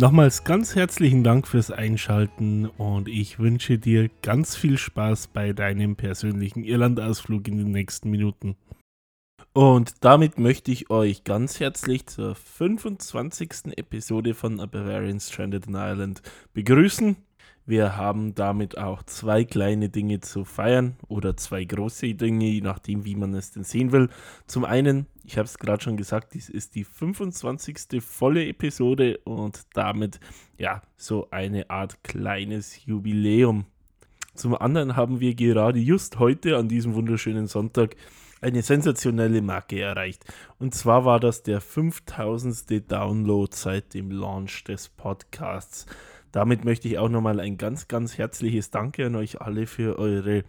Nochmals ganz herzlichen Dank fürs Einschalten und ich wünsche dir ganz viel Spaß bei deinem persönlichen Irlandausflug in den nächsten Minuten. Und damit möchte ich euch ganz herzlich zur 25. Episode von A Bavarian Stranded in Ireland begrüßen. Wir haben damit auch zwei kleine Dinge zu feiern oder zwei große Dinge, je nachdem, wie man es denn sehen will. Zum einen, ich habe es gerade schon gesagt, dies ist die 25. volle Episode und damit ja so eine Art kleines Jubiläum. Zum anderen haben wir gerade just heute an diesem wunderschönen Sonntag eine sensationelle Marke erreicht. Und zwar war das der 5000. Download seit dem Launch des Podcasts. Damit möchte ich auch nochmal ein ganz, ganz herzliches Danke an euch alle für eure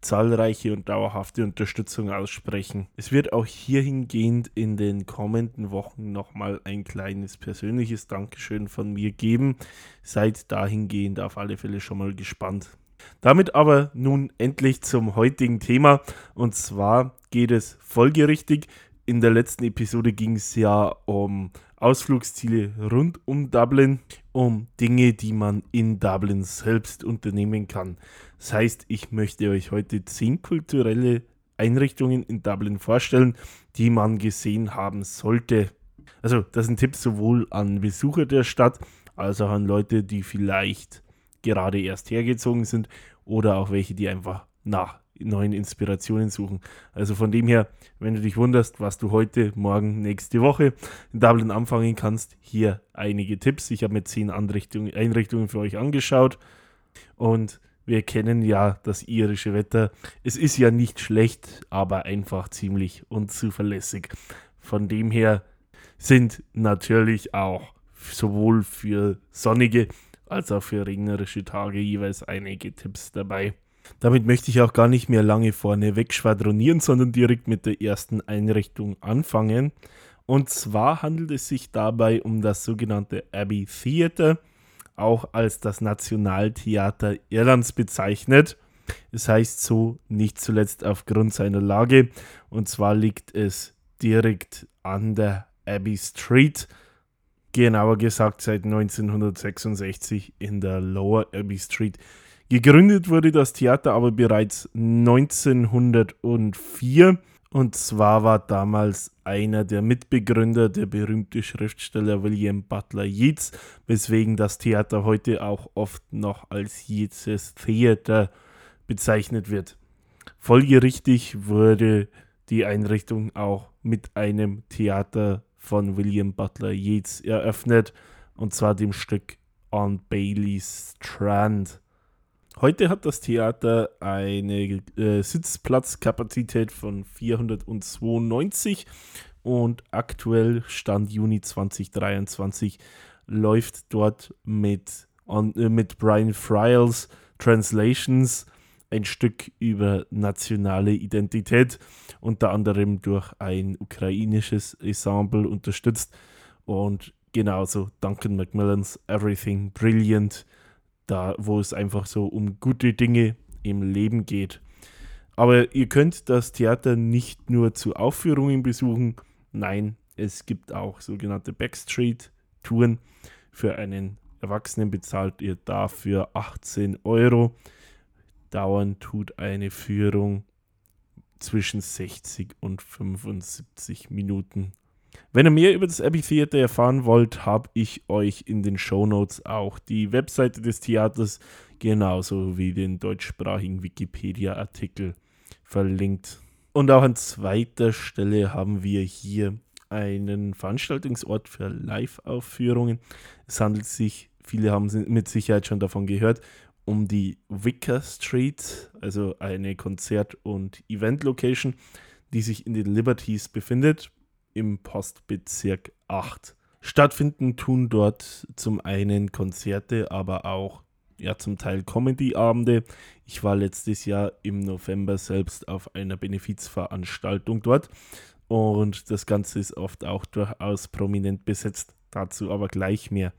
zahlreiche und dauerhafte Unterstützung aussprechen. Es wird auch hierhingehend in den kommenden Wochen nochmal ein kleines persönliches Dankeschön von mir geben. Seid dahingehend auf alle Fälle schon mal gespannt. Damit aber nun endlich zum heutigen Thema und zwar geht es folgerichtig. In der letzten Episode ging es ja um Ausflugsziele rund um Dublin, um Dinge, die man in Dublin selbst unternehmen kann. Das heißt, ich möchte euch heute zehn kulturelle Einrichtungen in Dublin vorstellen, die man gesehen haben sollte. Also, das sind Tipps sowohl an Besucher der Stadt als auch an Leute, die vielleicht gerade erst hergezogen sind oder auch welche, die einfach nach neuen Inspirationen suchen. Also von dem her, wenn du dich wunderst, was du heute, morgen, nächste Woche in Dublin anfangen kannst, hier einige Tipps. Ich habe mir zehn Einrichtungen für euch angeschaut und wir kennen ja das irische Wetter. Es ist ja nicht schlecht, aber einfach ziemlich unzuverlässig. Von dem her sind natürlich auch sowohl für sonnige als auch für regnerische Tage jeweils einige Tipps dabei. Damit möchte ich auch gar nicht mehr lange vorne wegschwadronieren, sondern direkt mit der ersten Einrichtung anfangen. Und zwar handelt es sich dabei um das sogenannte Abbey Theatre, auch als das Nationaltheater Irlands bezeichnet. Es heißt so nicht zuletzt aufgrund seiner Lage. Und zwar liegt es direkt an der Abbey Street, genauer gesagt seit 1966 in der Lower Abbey Street Gegründet wurde das Theater aber bereits 1904 und zwar war damals einer der Mitbegründer der berühmte Schriftsteller William Butler Yeats, weswegen das Theater heute auch oft noch als Yeats' Theater bezeichnet wird. Folgerichtig wurde die Einrichtung auch mit einem Theater von William Butler Yeats eröffnet, und zwar dem Stück On Bailey's Strand. Heute hat das Theater eine äh, Sitzplatzkapazität von 492 und aktuell Stand Juni 2023 läuft dort mit, on, äh, mit Brian Fryals Translations ein Stück über nationale Identität, unter anderem durch ein ukrainisches Ensemble unterstützt. Und genauso Duncan Macmillans Everything Brilliant da wo es einfach so um gute Dinge im Leben geht. Aber ihr könnt das Theater nicht nur zu Aufführungen besuchen, nein, es gibt auch sogenannte Backstreet-Touren. Für einen Erwachsenen bezahlt ihr dafür 18 Euro. Dauern tut eine Führung zwischen 60 und 75 Minuten. Wenn ihr mehr über das Abbey Theater erfahren wollt, habe ich euch in den Show Notes auch die Webseite des Theaters genauso wie den deutschsprachigen Wikipedia-Artikel verlinkt. Und auch an zweiter Stelle haben wir hier einen Veranstaltungsort für Live-Aufführungen. Es handelt sich, viele haben mit Sicherheit schon davon gehört, um die Wicker Street, also eine Konzert- und Event-Location, die sich in den Liberties befindet im Postbezirk 8. Stattfinden tun dort zum einen Konzerte, aber auch ja zum Teil Comedy-Abende. Ich war letztes Jahr im November selbst auf einer Benefizveranstaltung dort und das Ganze ist oft auch durchaus prominent besetzt. Dazu aber gleich mehr.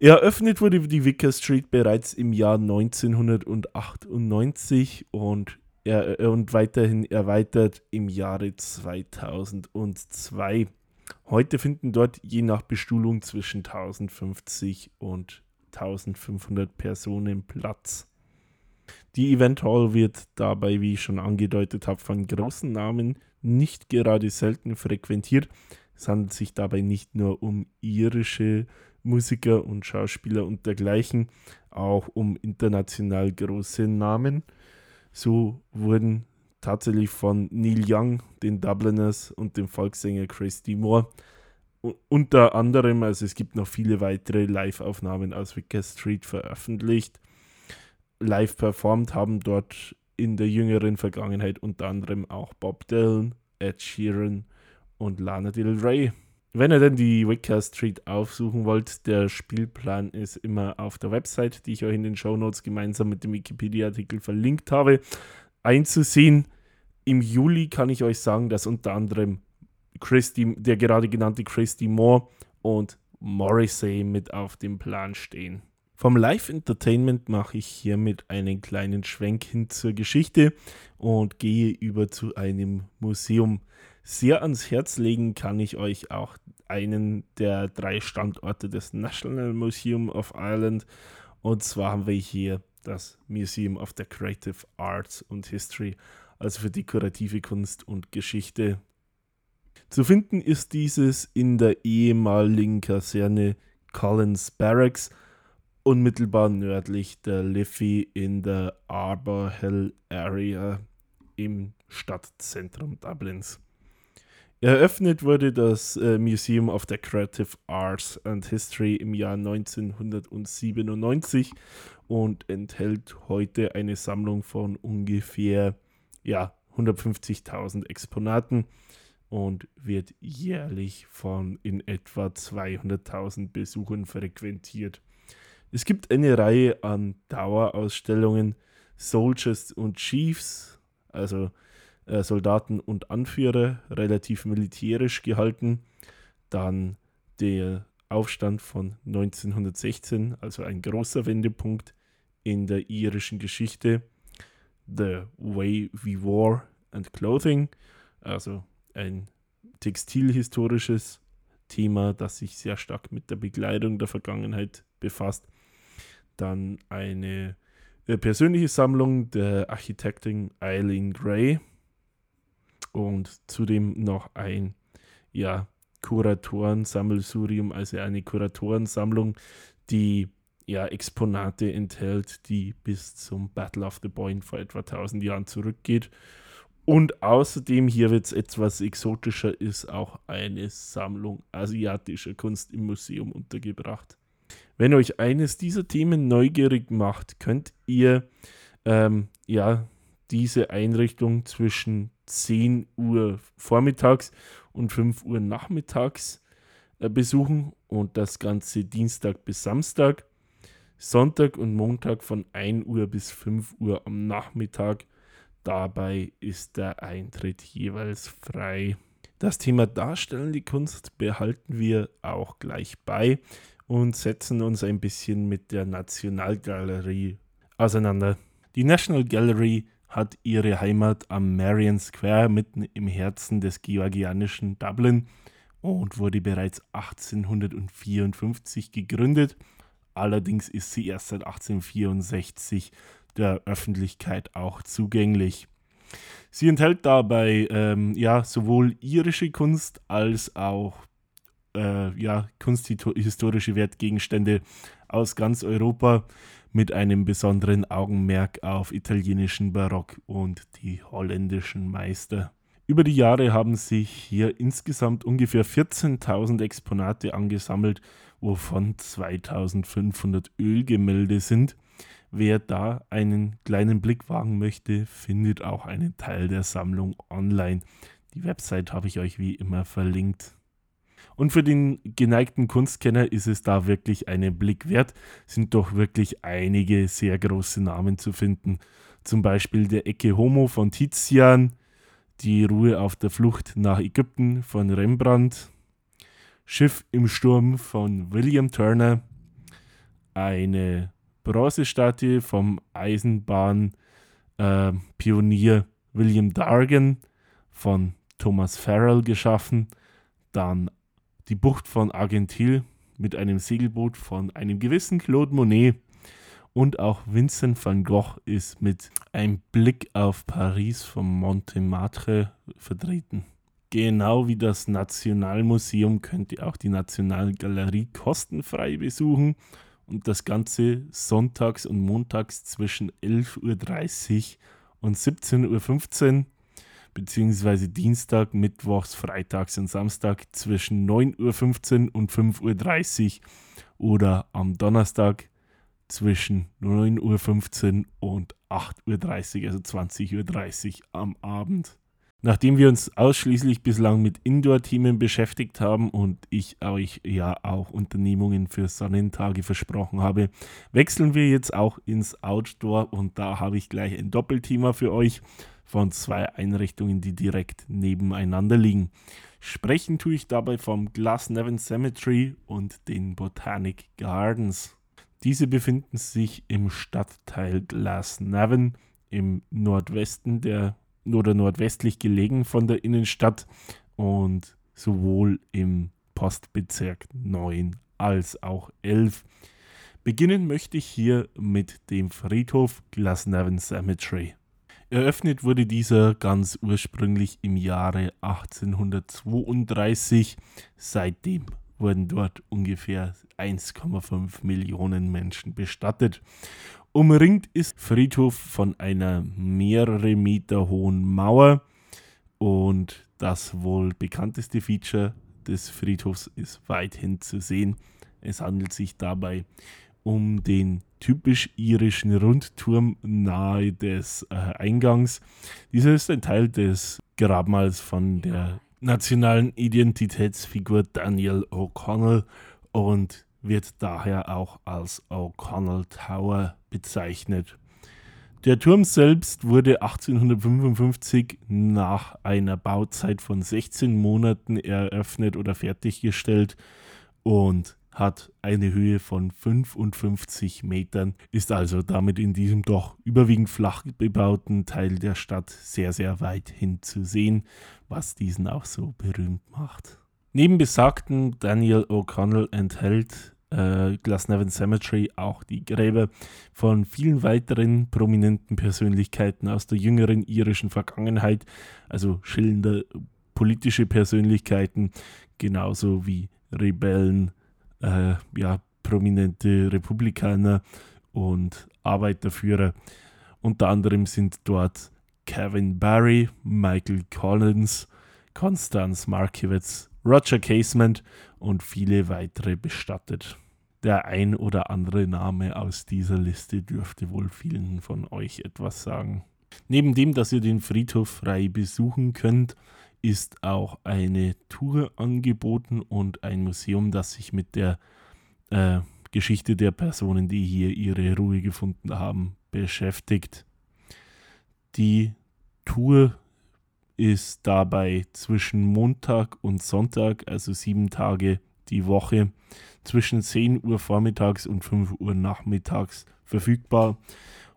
Eröffnet wurde die Wicker Street bereits im Jahr 1998 und, er, und weiterhin erweitert im Jahre 2002. Heute finden dort je nach Bestuhlung zwischen 1050 und 1500 Personen Platz. Die Event Hall wird dabei, wie ich schon angedeutet habe, von großen Namen nicht gerade selten frequentiert. Es handelt sich dabei nicht nur um irische Musiker und Schauspieler und dergleichen, auch um international große Namen. So wurden tatsächlich von Neil Young, den Dubliners und dem Volkssänger Chris Moore unter anderem, also es gibt noch viele weitere Live-Aufnahmen aus Wicker Street veröffentlicht. Live performt haben dort in der jüngeren Vergangenheit unter anderem auch Bob Dylan, Ed Sheeran und Lana Del Rey. Wenn ihr denn die Wicker Street aufsuchen wollt, der Spielplan ist immer auf der Website, die ich euch in den Show Notes gemeinsam mit dem Wikipedia-Artikel verlinkt habe, einzusehen. Im Juli kann ich euch sagen, dass unter anderem Christy, der gerade genannte Christy Moore und Morrissey mit auf dem Plan stehen. Vom Live Entertainment mache ich hiermit einen kleinen Schwenk hin zur Geschichte und gehe über zu einem Museum. Sehr ans Herz legen kann ich euch auch einen der drei Standorte des National Museum of Ireland. Und zwar haben wir hier das Museum of the Creative Arts and History, also für dekorative Kunst und Geschichte zu finden ist dieses in der ehemaligen Kaserne Collins Barracks, unmittelbar nördlich der Liffey in der Arbor Hill Area im Stadtzentrum Dublins. Eröffnet wurde das äh, Museum of the Creative Arts and History im Jahr 1997 und enthält heute eine Sammlung von ungefähr ja, 150.000 Exponaten und wird jährlich von in etwa 200.000 Besuchern frequentiert. Es gibt eine Reihe an Dauerausstellungen, Soldiers und Chiefs, also äh, Soldaten und Anführer, relativ militärisch gehalten. Dann der Aufstand von 1916, also ein großer Wendepunkt in der irischen Geschichte. The Way We Wore and Clothing, also ein textilhistorisches Thema, das sich sehr stark mit der Begleitung der Vergangenheit befasst. Dann eine äh, persönliche Sammlung der Architektin Eileen Gray und zudem noch ein ja, Kuratoren-Sammelsurium, also eine Kuratorensammlung, die ja, Exponate enthält, die bis zum Battle of the Boyne vor etwa 1000 Jahren zurückgeht und außerdem, hier wird es etwas exotischer, ist auch eine Sammlung asiatischer Kunst im Museum untergebracht. Wenn euch eines dieser Themen neugierig macht, könnt ihr ähm, ja diese Einrichtung zwischen 10 Uhr vormittags und 5 Uhr nachmittags äh, besuchen und das Ganze Dienstag bis Samstag, Sonntag und Montag von 1 Uhr bis 5 Uhr am Nachmittag Dabei ist der Eintritt jeweils frei. Das Thema darstellende Kunst behalten wir auch gleich bei und setzen uns ein bisschen mit der Nationalgalerie auseinander. Die National Gallery hat ihre Heimat am Marion Square mitten im Herzen des georgianischen Dublin und wurde bereits 1854 gegründet. Allerdings ist sie erst seit 1864 der Öffentlichkeit auch zugänglich. Sie enthält dabei ähm, ja, sowohl irische Kunst als auch äh, ja, kunsthistorische Wertgegenstände aus ganz Europa mit einem besonderen Augenmerk auf italienischen Barock und die holländischen Meister. Über die Jahre haben sich hier insgesamt ungefähr 14.000 Exponate angesammelt, wovon 2500 Ölgemälde sind. Wer da einen kleinen Blick wagen möchte, findet auch einen Teil der Sammlung online. Die Website habe ich euch wie immer verlinkt. Und für den geneigten Kunstkenner ist es da wirklich einen Blick wert, sind doch wirklich einige sehr große Namen zu finden. Zum Beispiel der Ecke Homo von Tizian, die Ruhe auf der Flucht nach Ägypten von Rembrandt, Schiff im Sturm von William Turner, eine Bronzestatue vom Eisenbahnpionier äh, William Dargan von Thomas Farrell geschaffen, dann die Bucht von Argentil mit einem Segelboot von einem gewissen Claude Monet. Und auch Vincent van Gogh ist mit einem Blick auf Paris vom Montmartre vertreten. Genau wie das Nationalmuseum könnt ihr auch die Nationalgalerie kostenfrei besuchen. Und das Ganze sonntags und montags zwischen 11.30 Uhr und 17.15 Uhr beziehungsweise Dienstag, Mittwochs, Freitags und Samstag zwischen 9.15 Uhr und 5.30 Uhr oder am Donnerstag zwischen 9.15 Uhr und 8.30 Uhr, also 20.30 Uhr am Abend. Nachdem wir uns ausschließlich bislang mit Indoor-Themen beschäftigt haben und ich euch ja auch Unternehmungen für Sonnentage versprochen habe, wechseln wir jetzt auch ins Outdoor und da habe ich gleich ein Doppelthema für euch von zwei Einrichtungen, die direkt nebeneinander liegen. Sprechen tue ich dabei vom Glasnevin Cemetery und den Botanic Gardens. Diese befinden sich im Stadtteil Glasnevin im Nordwesten der oder nordwestlich gelegen von der Innenstadt und sowohl im Postbezirk 9 als auch 11. Beginnen möchte ich hier mit dem Friedhof Glasnevin Cemetery. Eröffnet wurde dieser ganz ursprünglich im Jahre 1832. Seitdem wurden dort ungefähr 1,5 Millionen Menschen bestattet. Umringt ist Friedhof von einer mehrere Meter hohen Mauer und das wohl bekannteste Feature des Friedhofs ist weithin zu sehen. Es handelt sich dabei um den typisch irischen Rundturm nahe des äh, Eingangs. Dieser ist ein Teil des Grabmals von der nationalen Identitätsfigur Daniel O'Connell und wird daher auch als O'Connell Tower bezeichnet. Der Turm selbst wurde 1855 nach einer Bauzeit von 16 Monaten eröffnet oder fertiggestellt und hat eine Höhe von 55 Metern, ist also damit in diesem doch überwiegend flach bebauten Teil der Stadt sehr, sehr weit hin zu sehen, was diesen auch so berühmt macht. Neben besagten Daniel O'Connell enthält äh, Glasnevin Cemetery auch die Gräber von vielen weiteren prominenten Persönlichkeiten aus der jüngeren irischen Vergangenheit, also schillernde politische Persönlichkeiten, genauso wie Rebellen, äh, ja, prominente Republikaner und Arbeiterführer. Unter anderem sind dort Kevin Barry, Michael Collins, Constance Markiewicz, Roger Casement und viele weitere bestattet. Der ein oder andere Name aus dieser Liste dürfte wohl vielen von euch etwas sagen. Neben dem, dass ihr den Friedhof frei besuchen könnt, ist auch eine Tour angeboten und ein Museum, das sich mit der äh, Geschichte der Personen, die hier ihre Ruhe gefunden haben, beschäftigt. Die Tour ist dabei zwischen Montag und Sonntag, also sieben Tage die Woche, zwischen 10 Uhr vormittags und 5 Uhr nachmittags verfügbar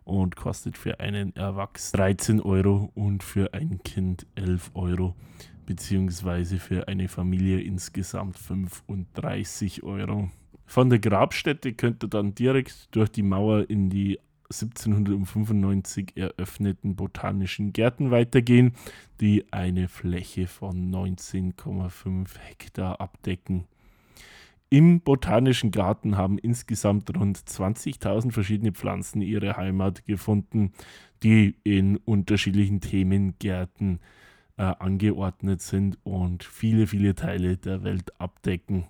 und kostet für einen Erwachsenen 13 Euro und für ein Kind 11 Euro, beziehungsweise für eine Familie insgesamt 35 Euro. Von der Grabstätte könnt ihr dann direkt durch die Mauer in die 1795 eröffneten botanischen Gärten weitergehen, die eine Fläche von 19,5 Hektar abdecken. Im Botanischen Garten haben insgesamt rund 20.000 verschiedene Pflanzen ihre Heimat gefunden, die in unterschiedlichen Themengärten äh, angeordnet sind und viele, viele Teile der Welt abdecken.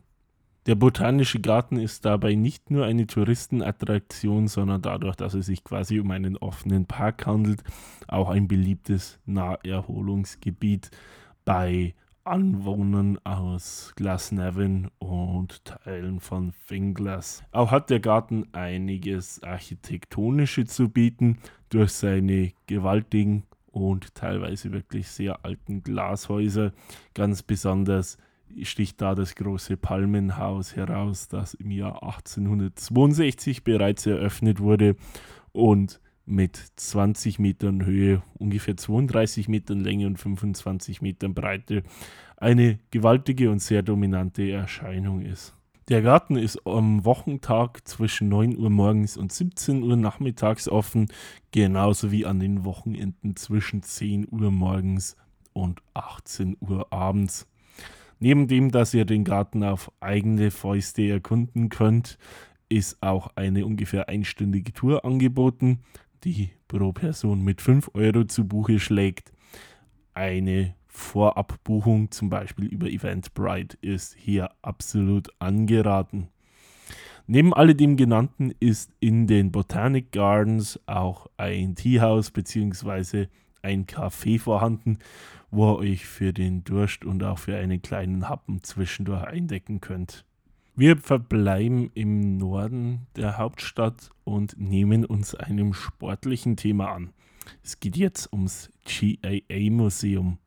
Der Botanische Garten ist dabei nicht nur eine Touristenattraktion, sondern dadurch, dass es sich quasi um einen offenen Park handelt, auch ein beliebtes Naherholungsgebiet bei Anwohnern aus Glasnevin und Teilen von Finglas. Auch hat der Garten einiges Architektonische zu bieten durch seine gewaltigen und teilweise wirklich sehr alten Glashäuser. Ganz besonders sticht da das große Palmenhaus heraus, das im Jahr 1862 bereits eröffnet wurde und mit 20 Metern Höhe, ungefähr 32 Metern Länge und 25 Metern Breite eine gewaltige und sehr dominante Erscheinung ist. Der Garten ist am Wochentag zwischen 9 Uhr morgens und 17 Uhr nachmittags offen, genauso wie an den Wochenenden zwischen 10 Uhr morgens und 18 Uhr abends. Neben dem, dass ihr den Garten auf eigene Fäuste erkunden könnt, ist auch eine ungefähr einstündige Tour angeboten, die pro Person mit 5 Euro zu Buche schlägt. Eine Vorabbuchung, zum Beispiel über Eventbrite, ist hier absolut angeraten. Neben alledem genannten ist in den Botanic Gardens auch ein Teehaus bzw. ein Café vorhanden, wo ihr euch für den Durst und auch für einen kleinen Happen zwischendurch eindecken könnt. Wir verbleiben im Norden der Hauptstadt und nehmen uns einem sportlichen Thema an. Es geht jetzt ums GAA Museum.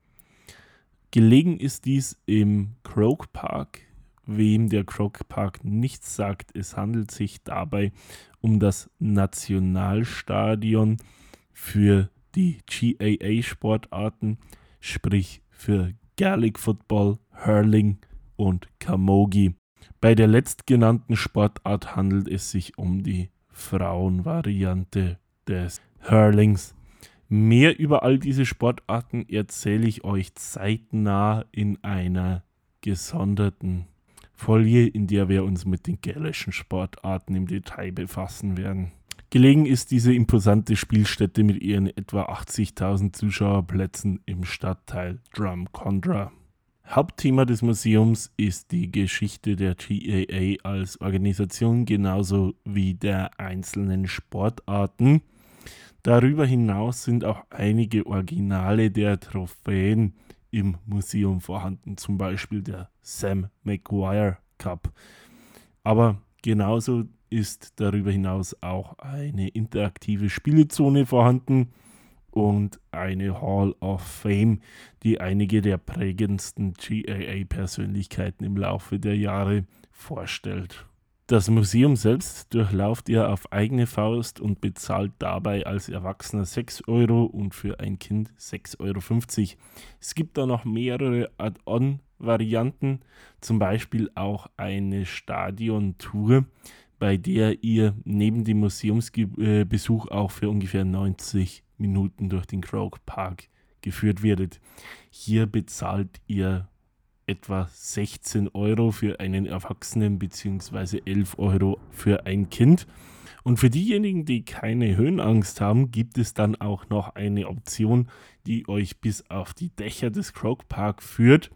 Gelegen ist dies im Croke Park. Wem der Croke Park nichts sagt, es handelt sich dabei um das Nationalstadion für die GAA-Sportarten, sprich für Gaelic Football, Hurling und Camogie. Bei der letztgenannten Sportart handelt es sich um die Frauenvariante des Hurlings. Mehr über all diese Sportarten erzähle ich euch zeitnah in einer gesonderten Folie, in der wir uns mit den gälischen Sportarten im Detail befassen werden. Gelegen ist diese imposante Spielstätte mit ihren etwa 80.000 Zuschauerplätzen im Stadtteil Drumcondra. Hauptthema des Museums ist die Geschichte der GAA als Organisation genauso wie der einzelnen Sportarten. Darüber hinaus sind auch einige Originale der Trophäen im Museum vorhanden, zum Beispiel der Sam Maguire Cup. Aber genauso ist darüber hinaus auch eine interaktive Spielezone vorhanden und eine Hall of Fame, die einige der prägendsten GAA-Persönlichkeiten im Laufe der Jahre vorstellt. Das Museum selbst durchlauft ihr auf eigene Faust und bezahlt dabei als Erwachsener 6 Euro und für ein Kind 6,50 Euro. Es gibt da noch mehrere Add-on-Varianten, zum Beispiel auch eine Stadion-Tour, bei der ihr neben dem Museumsbesuch auch für ungefähr 90 Minuten durch den Croke Park geführt werdet. Hier bezahlt ihr etwa 16 Euro für einen Erwachsenen bzw. 11 Euro für ein Kind. Und für diejenigen, die keine Höhenangst haben, gibt es dann auch noch eine Option, die euch bis auf die Dächer des Croke Park führt.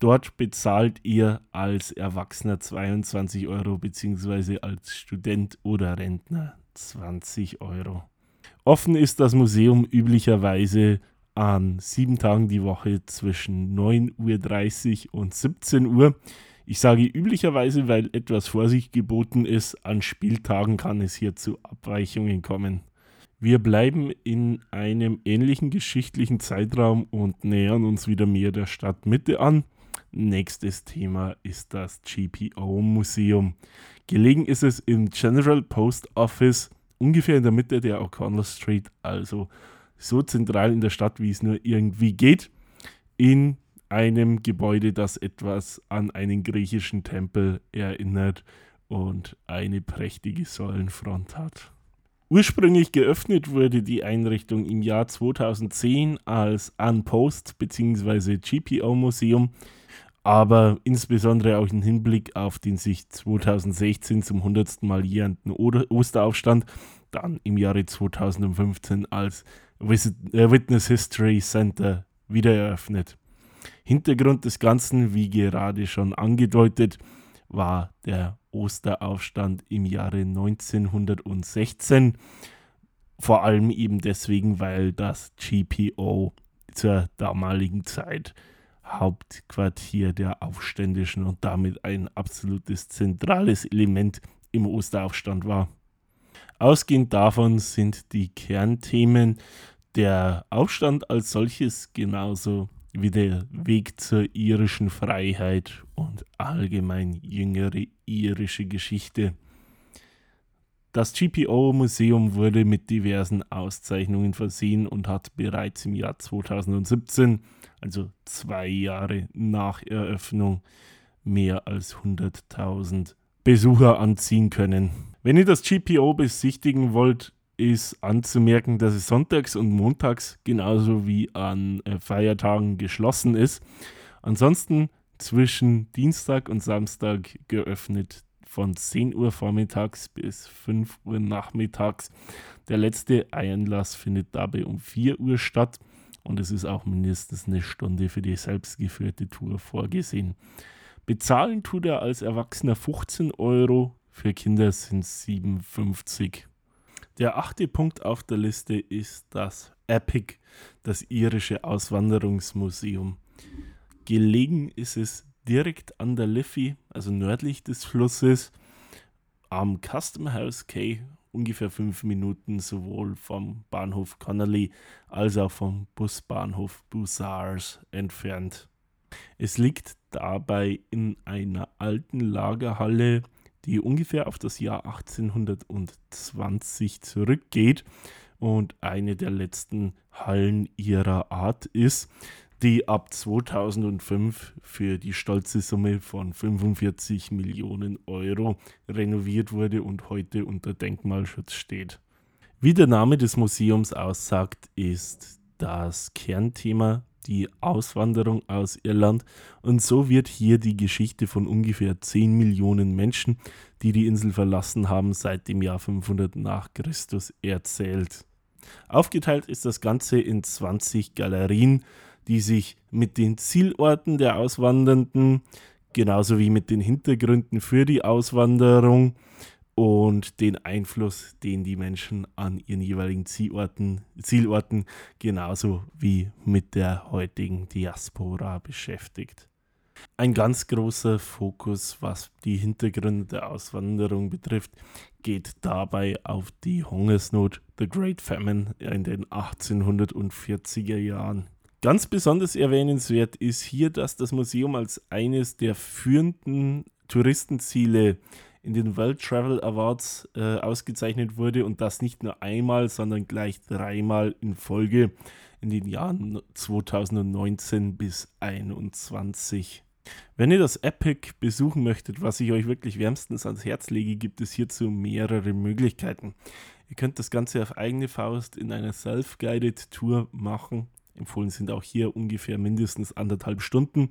Dort bezahlt ihr als Erwachsener 22 Euro bzw. als Student oder Rentner 20 Euro. Offen ist das Museum üblicherweise an sieben Tagen die Woche zwischen 9.30 Uhr und 17 Uhr. Ich sage üblicherweise, weil etwas Vorsicht geboten ist. An Spieltagen kann es hier zu Abweichungen kommen. Wir bleiben in einem ähnlichen geschichtlichen Zeitraum und nähern uns wieder mehr der Stadtmitte an. Nächstes Thema ist das GPO Museum. Gelegen ist es im General Post Office ungefähr in der Mitte der O'Connell Street, also so zentral in der Stadt, wie es nur irgendwie geht, in einem Gebäude, das etwas an einen griechischen Tempel erinnert und eine prächtige Säulenfront hat. Ursprünglich geöffnet wurde die Einrichtung im Jahr 2010 als Unpost bzw. GPO Museum aber insbesondere auch im Hinblick auf den sich 2016 zum 100. Mal jährenden Osteraufstand, dann im Jahre 2015 als äh, Witness History Center wieder eröffnet. Hintergrund des Ganzen, wie gerade schon angedeutet, war der Osteraufstand im Jahre 1916. Vor allem eben deswegen, weil das GPO zur damaligen Zeit Hauptquartier der Aufständischen und damit ein absolutes zentrales Element im Osteraufstand war. Ausgehend davon sind die Kernthemen der Aufstand als solches genauso wie der Weg zur irischen Freiheit und allgemein jüngere irische Geschichte. Das GPO-Museum wurde mit diversen Auszeichnungen versehen und hat bereits im Jahr 2017, also zwei Jahre nach Eröffnung, mehr als 100.000 Besucher anziehen können. Wenn ihr das GPO besichtigen wollt, ist anzumerken, dass es sonntags und montags genauso wie an äh, Feiertagen geschlossen ist. Ansonsten zwischen Dienstag und Samstag geöffnet von 10 Uhr vormittags bis 5 Uhr nachmittags. Der letzte Einlass findet dabei um 4 Uhr statt und es ist auch mindestens eine Stunde für die selbstgeführte Tour vorgesehen. Bezahlen tut er als Erwachsener 15 Euro, für Kinder sind es 57 der achte Punkt auf der Liste ist das EPIC, das irische Auswanderungsmuseum. Gelegen ist es direkt an der Liffey, also nördlich des Flusses, am Custom House Quay, ungefähr fünf Minuten sowohl vom Bahnhof Connolly als auch vom Busbahnhof Bussars entfernt. Es liegt dabei in einer alten Lagerhalle die ungefähr auf das Jahr 1820 zurückgeht und eine der letzten Hallen ihrer Art ist, die ab 2005 für die stolze Summe von 45 Millionen Euro renoviert wurde und heute unter Denkmalschutz steht. Wie der Name des Museums aussagt, ist das Kernthema die Auswanderung aus Irland und so wird hier die Geschichte von ungefähr 10 Millionen Menschen, die die Insel verlassen haben, seit dem Jahr 500 nach Christus erzählt. Aufgeteilt ist das Ganze in 20 Galerien, die sich mit den Zielorten der Auswandernden genauso wie mit den Hintergründen für die Auswanderung und den Einfluss, den die Menschen an ihren jeweiligen Zielorten, Zielorten genauso wie mit der heutigen Diaspora beschäftigt. Ein ganz großer Fokus, was die Hintergründe der Auswanderung betrifft, geht dabei auf die Hungersnot, The Great Famine in den 1840er Jahren. Ganz besonders erwähnenswert ist hier, dass das Museum als eines der führenden Touristenziele in den World Travel Awards äh, ausgezeichnet wurde und das nicht nur einmal, sondern gleich dreimal in Folge in den Jahren 2019 bis 2021. Wenn ihr das Epic besuchen möchtet, was ich euch wirklich wärmstens ans Herz lege, gibt es hierzu mehrere Möglichkeiten. Ihr könnt das Ganze auf eigene Faust in einer Self-Guided Tour machen. Empfohlen sind auch hier ungefähr mindestens anderthalb Stunden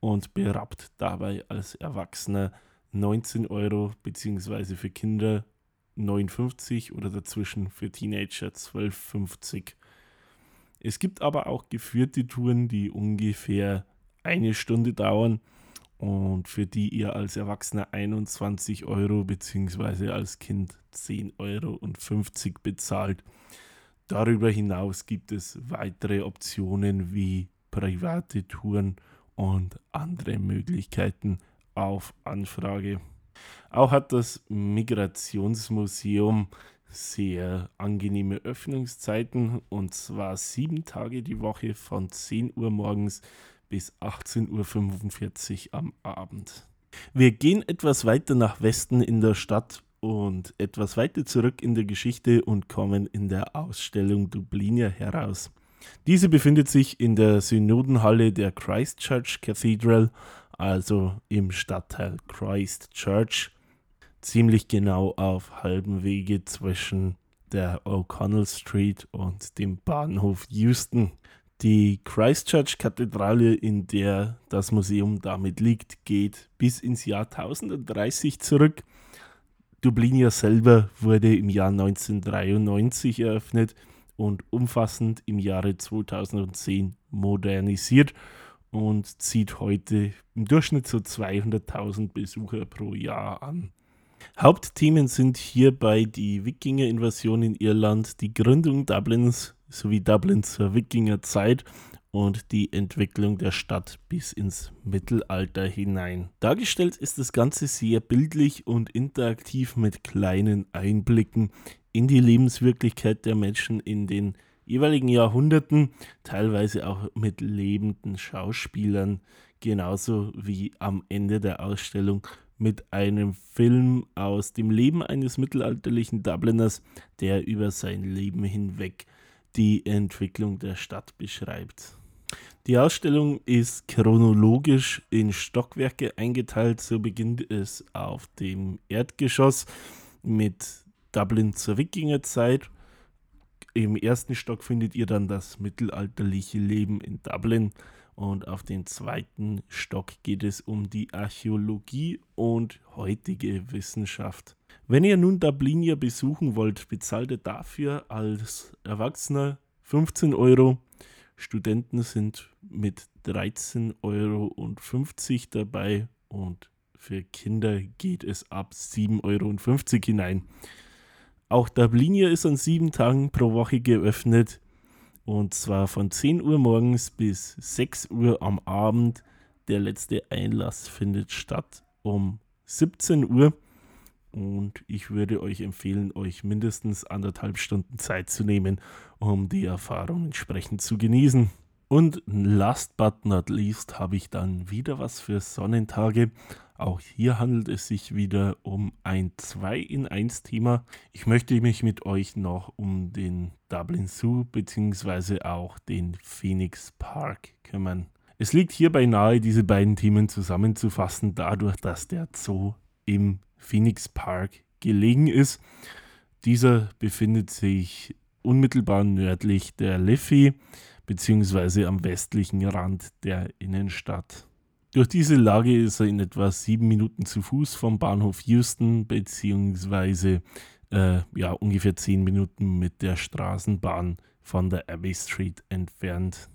und berappt dabei als Erwachsener 19 Euro, beziehungsweise für Kinder 59 oder dazwischen für Teenager 12,50. Es gibt aber auch geführte Touren, die ungefähr eine Stunde dauern und für die ihr als Erwachsener 21 Euro beziehungsweise als Kind 10,50 Euro bezahlt. Darüber hinaus gibt es weitere Optionen wie private Touren und andere Möglichkeiten, auf Anfrage. Auch hat das Migrationsmuseum sehr angenehme Öffnungszeiten und zwar sieben Tage die Woche von 10 Uhr morgens bis 18.45 Uhr am Abend. Wir gehen etwas weiter nach Westen in der Stadt und etwas weiter zurück in der Geschichte und kommen in der Ausstellung Dublinia heraus. Diese befindet sich in der Synodenhalle der Christchurch Cathedral also im Stadtteil Christchurch, ziemlich genau auf halbem Wege zwischen der O'Connell Street und dem Bahnhof Houston. Die Christchurch-Kathedrale, in der das Museum damit liegt, geht bis ins Jahr 1030 zurück. Dublinia selber wurde im Jahr 1993 eröffnet und umfassend im Jahre 2010 modernisiert und zieht heute im Durchschnitt so 200.000 Besucher pro Jahr an. Hauptthemen sind hierbei die Wikinger-Invasion in Irland, die Gründung Dublins sowie Dublin zur Wikingerzeit und die Entwicklung der Stadt bis ins Mittelalter hinein. Dargestellt ist das Ganze sehr bildlich und interaktiv mit kleinen Einblicken in die Lebenswirklichkeit der Menschen in den jeweiligen Jahrhunderten, teilweise auch mit lebenden Schauspielern, genauso wie am Ende der Ausstellung mit einem Film aus dem Leben eines mittelalterlichen Dubliners, der über sein Leben hinweg die Entwicklung der Stadt beschreibt. Die Ausstellung ist chronologisch in Stockwerke eingeteilt. So beginnt es auf dem Erdgeschoss mit Dublin zur Wikingerzeit. Im ersten Stock findet ihr dann das mittelalterliche Leben in Dublin und auf dem zweiten Stock geht es um die Archäologie und heutige Wissenschaft. Wenn ihr nun Dublinia besuchen wollt, bezahlt ihr dafür als Erwachsener 15 Euro Studenten sind mit 13,50 Euro dabei und für Kinder geht es ab 7,50 Euro hinein. Auch Dublinia ist an sieben Tagen pro Woche geöffnet und zwar von 10 Uhr morgens bis 6 Uhr am Abend. Der letzte Einlass findet statt um 17 Uhr und ich würde euch empfehlen, euch mindestens anderthalb Stunden Zeit zu nehmen, um die Erfahrung entsprechend zu genießen. Und last but not least habe ich dann wieder was für Sonnentage. Auch hier handelt es sich wieder um ein 2 in 1 Thema. Ich möchte mich mit euch noch um den Dublin Zoo bzw. auch den Phoenix Park kümmern. Es liegt hierbei nahe, diese beiden Themen zusammenzufassen, dadurch, dass der Zoo im Phoenix Park gelegen ist. Dieser befindet sich unmittelbar nördlich der Liffey bzw. am westlichen Rand der Innenstadt. Durch diese Lage ist er in etwa sieben Minuten zu Fuß vom Bahnhof Houston bzw. Äh, ja, ungefähr zehn Minuten mit der Straßenbahn von der Abbey Street entfernt.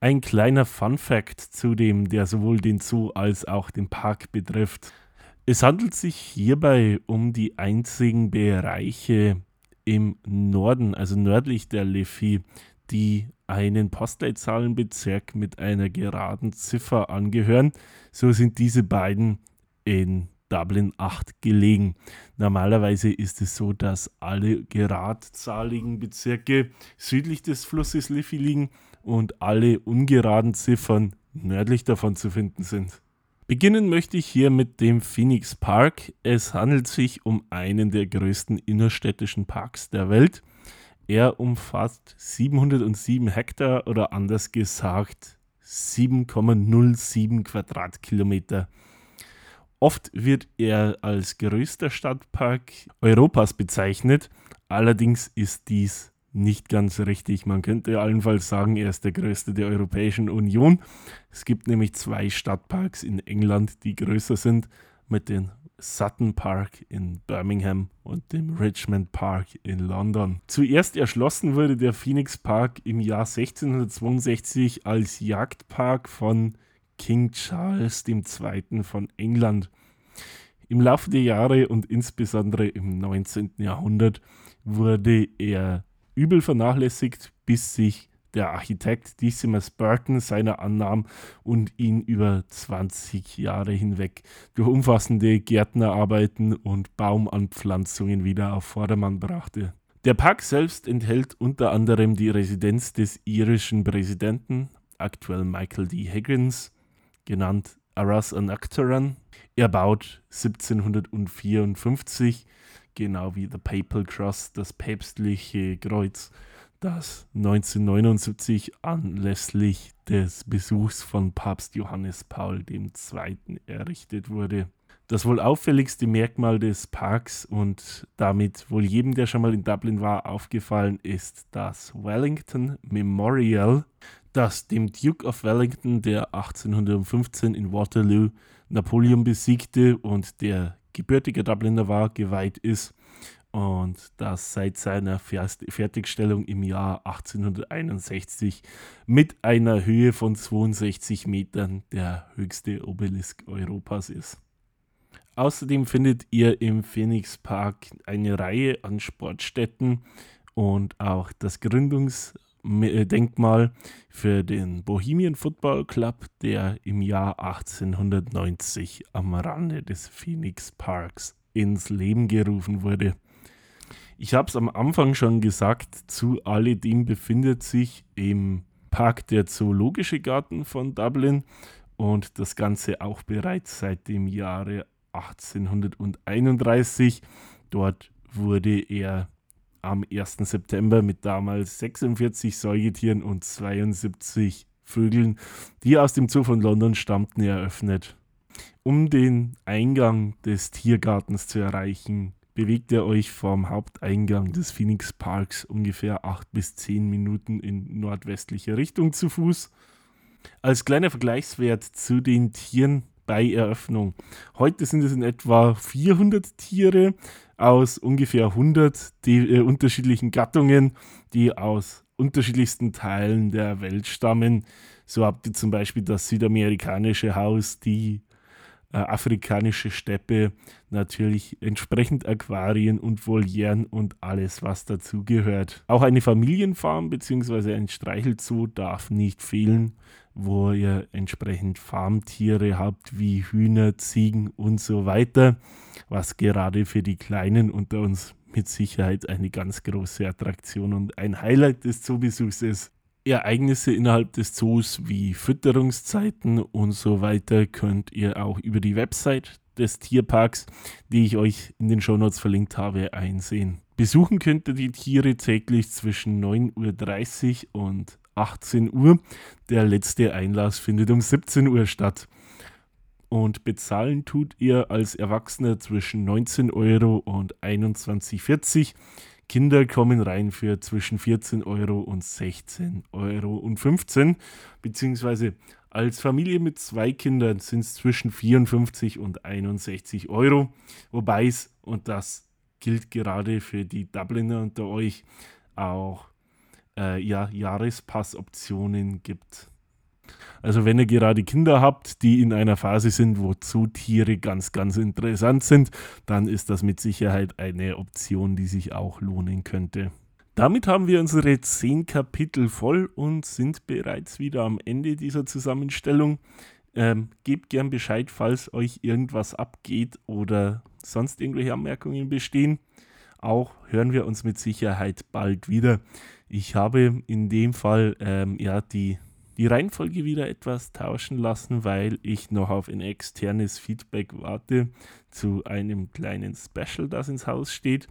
Ein kleiner Fun Fact zu dem, der sowohl den Zoo als auch den Park betrifft. Es handelt sich hierbei um die einzigen Bereiche im Norden, also nördlich der Liffey, die einen Postleitzahlenbezirk mit einer geraden Ziffer angehören. So sind diese beiden in Dublin 8 gelegen. Normalerweise ist es so, dass alle geradzahligen Bezirke südlich des Flusses Liffey liegen und alle ungeraden Ziffern nördlich davon zu finden sind. Beginnen möchte ich hier mit dem Phoenix Park. Es handelt sich um einen der größten innerstädtischen Parks der Welt. Er umfasst 707 Hektar oder anders gesagt 7,07 Quadratkilometer. Oft wird er als größter Stadtpark Europas bezeichnet, allerdings ist dies nicht ganz richtig. Man könnte allenfalls sagen, er ist der größte der Europäischen Union. Es gibt nämlich zwei Stadtparks in England, die größer sind, mit dem Sutton Park in Birmingham und dem Richmond Park in London. Zuerst erschlossen wurde der Phoenix Park im Jahr 1662 als Jagdpark von King Charles II. von England. Im Laufe der Jahre und insbesondere im 19. Jahrhundert wurde er übel vernachlässigt, bis sich der Architekt Decimus Burton seiner annahm und ihn über 20 Jahre hinweg durch umfassende Gärtnerarbeiten und Baumanpflanzungen wieder auf Vordermann brachte. Der Park selbst enthält unter anderem die Residenz des irischen Präsidenten, aktuell Michael D. Higgins, genannt Arras Anactoran, erbaut 1754 genau wie The Papal Cross, das päpstliche Kreuz, das 1979 anlässlich des Besuchs von Papst Johannes Paul II. errichtet wurde. Das wohl auffälligste Merkmal des Parks und damit wohl jedem, der schon mal in Dublin war, aufgefallen ist das Wellington Memorial, das dem Duke of Wellington, der 1815 in Waterloo Napoleon besiegte und der gebürtiger Dubliner war, geweiht ist und das seit seiner Fertigstellung im Jahr 1861 mit einer Höhe von 62 Metern der höchste Obelisk Europas ist. Außerdem findet ihr im Phoenix Park eine Reihe an Sportstätten und auch das Gründungs Denkmal für den Bohemian Football Club, der im Jahr 1890 am Rande des Phoenix Parks ins Leben gerufen wurde. Ich habe es am Anfang schon gesagt, zu alledem befindet sich im Park der Zoologische Garten von Dublin und das Ganze auch bereits seit dem Jahre 1831. Dort wurde er am 1. September mit damals 46 Säugetieren und 72 Vögeln, die aus dem Zoo von London stammten, eröffnet. Um den Eingang des Tiergartens zu erreichen, bewegt ihr euch vom Haupteingang des Phoenix Parks ungefähr 8 bis 10 Minuten in nordwestlicher Richtung zu Fuß. Als kleiner Vergleichswert zu den Tieren bei Eröffnung. Heute sind es in etwa 400 Tiere aus ungefähr 100 die, äh, unterschiedlichen Gattungen, die aus unterschiedlichsten Teilen der Welt stammen. So habt ihr zum Beispiel das südamerikanische Haus, die äh, afrikanische Steppe, natürlich entsprechend Aquarien und Volieren und alles, was dazugehört. Auch eine Familienfarm bzw. ein Streichelzoo darf nicht fehlen, wo ihr entsprechend Farmtiere habt wie Hühner, Ziegen und so weiter, was gerade für die Kleinen unter uns mit Sicherheit eine ganz große Attraktion und ein Highlight des Zoobesuchs ist. Ereignisse innerhalb des Zoos wie Fütterungszeiten und so weiter könnt ihr auch über die Website des Tierparks, die ich euch in den Shownotes verlinkt habe, einsehen. Besuchen könnt ihr die Tiere täglich zwischen 9.30 Uhr und 18 Uhr. Der letzte Einlass findet um 17 Uhr statt. Und bezahlen tut ihr als Erwachsener zwischen 19 Euro und 21,40 Euro. Kinder kommen rein für zwischen 14 Euro und 16 Euro und 15, beziehungsweise als Familie mit zwei Kindern sind es zwischen 54 und 61 Euro, wobei es, und das gilt gerade für die Dubliner unter euch, auch äh, ja, Jahrespassoptionen gibt. Also wenn ihr gerade Kinder habt, die in einer Phase sind, wo Zootiere ganz, ganz interessant sind, dann ist das mit Sicherheit eine Option, die sich auch lohnen könnte. Damit haben wir unsere zehn Kapitel voll und sind bereits wieder am Ende dieser Zusammenstellung. Ähm, gebt gern Bescheid, falls euch irgendwas abgeht oder sonst irgendwelche Anmerkungen bestehen. Auch hören wir uns mit Sicherheit bald wieder. Ich habe in dem Fall ähm, ja die die Reihenfolge wieder etwas tauschen lassen, weil ich noch auf ein externes Feedback warte zu einem kleinen Special, das ins Haus steht.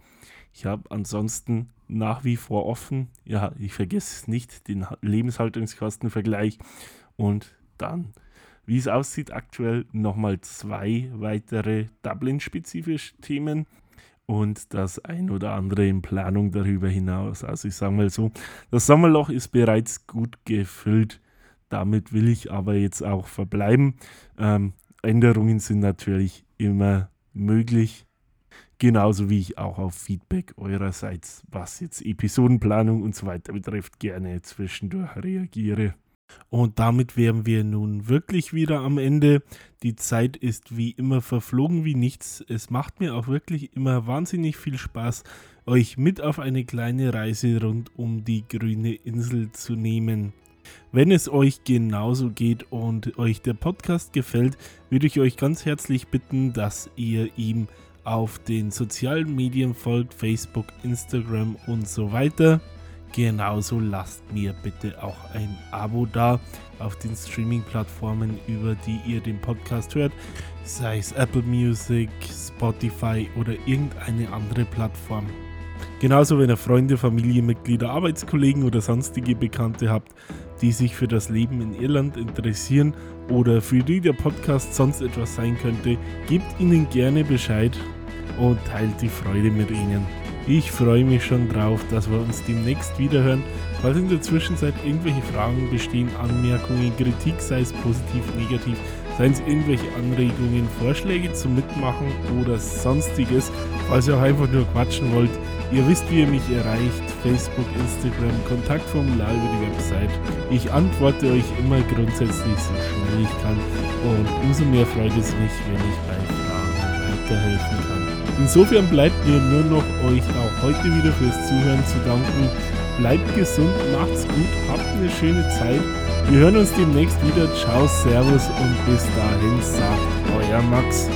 Ich habe ansonsten nach wie vor offen, ja, ich vergesse es nicht, den Lebenshaltungskostenvergleich. Und dann, wie es aussieht, aktuell nochmal zwei weitere Dublin-spezifische Themen und das ein oder andere in Planung darüber hinaus. Also ich sage mal so, das Sommerloch ist bereits gut gefüllt damit will ich aber jetzt auch verbleiben. Ähm, Änderungen sind natürlich immer möglich. Genauso wie ich auch auf Feedback eurerseits, was jetzt Episodenplanung und so weiter betrifft, gerne zwischendurch reagiere. Und damit wären wir nun wirklich wieder am Ende. Die Zeit ist wie immer verflogen wie nichts. Es macht mir auch wirklich immer wahnsinnig viel Spaß, euch mit auf eine kleine Reise rund um die grüne Insel zu nehmen. Wenn es euch genauso geht und euch der Podcast gefällt, würde ich euch ganz herzlich bitten, dass ihr ihm auf den sozialen Medien folgt, Facebook, Instagram und so weiter. Genauso lasst mir bitte auch ein Abo da auf den Streaming-Plattformen, über die ihr den Podcast hört, sei es Apple Music, Spotify oder irgendeine andere Plattform. Genauso, wenn ihr Freunde, Familienmitglieder, Arbeitskollegen oder sonstige Bekannte habt, die sich für das Leben in Irland interessieren oder für die der Podcast sonst etwas sein könnte, gebt ihnen gerne Bescheid und teilt die Freude mit ihnen. Ich freue mich schon drauf, dass wir uns demnächst wiederhören. Falls in der Zwischenzeit irgendwelche Fragen bestehen, Anmerkungen, Kritik, sei es positiv, negativ, seien es irgendwelche Anregungen, Vorschläge zum Mitmachen oder sonstiges, falls ihr auch einfach nur quatschen wollt, Ihr wisst, wie ihr mich erreicht. Facebook, Instagram, Kontaktformular über die Website. Ich antworte euch immer grundsätzlich so schnell ich kann. Und umso mehr freut es mich, wenn ich bei Fragen weiterhelfen kann. Insofern bleibt mir nur noch euch auch heute wieder fürs Zuhören zu danken. bleibt gesund, macht's gut, habt eine schöne Zeit. Wir hören uns demnächst wieder. Ciao, Servus und bis dahin sagt euer Max.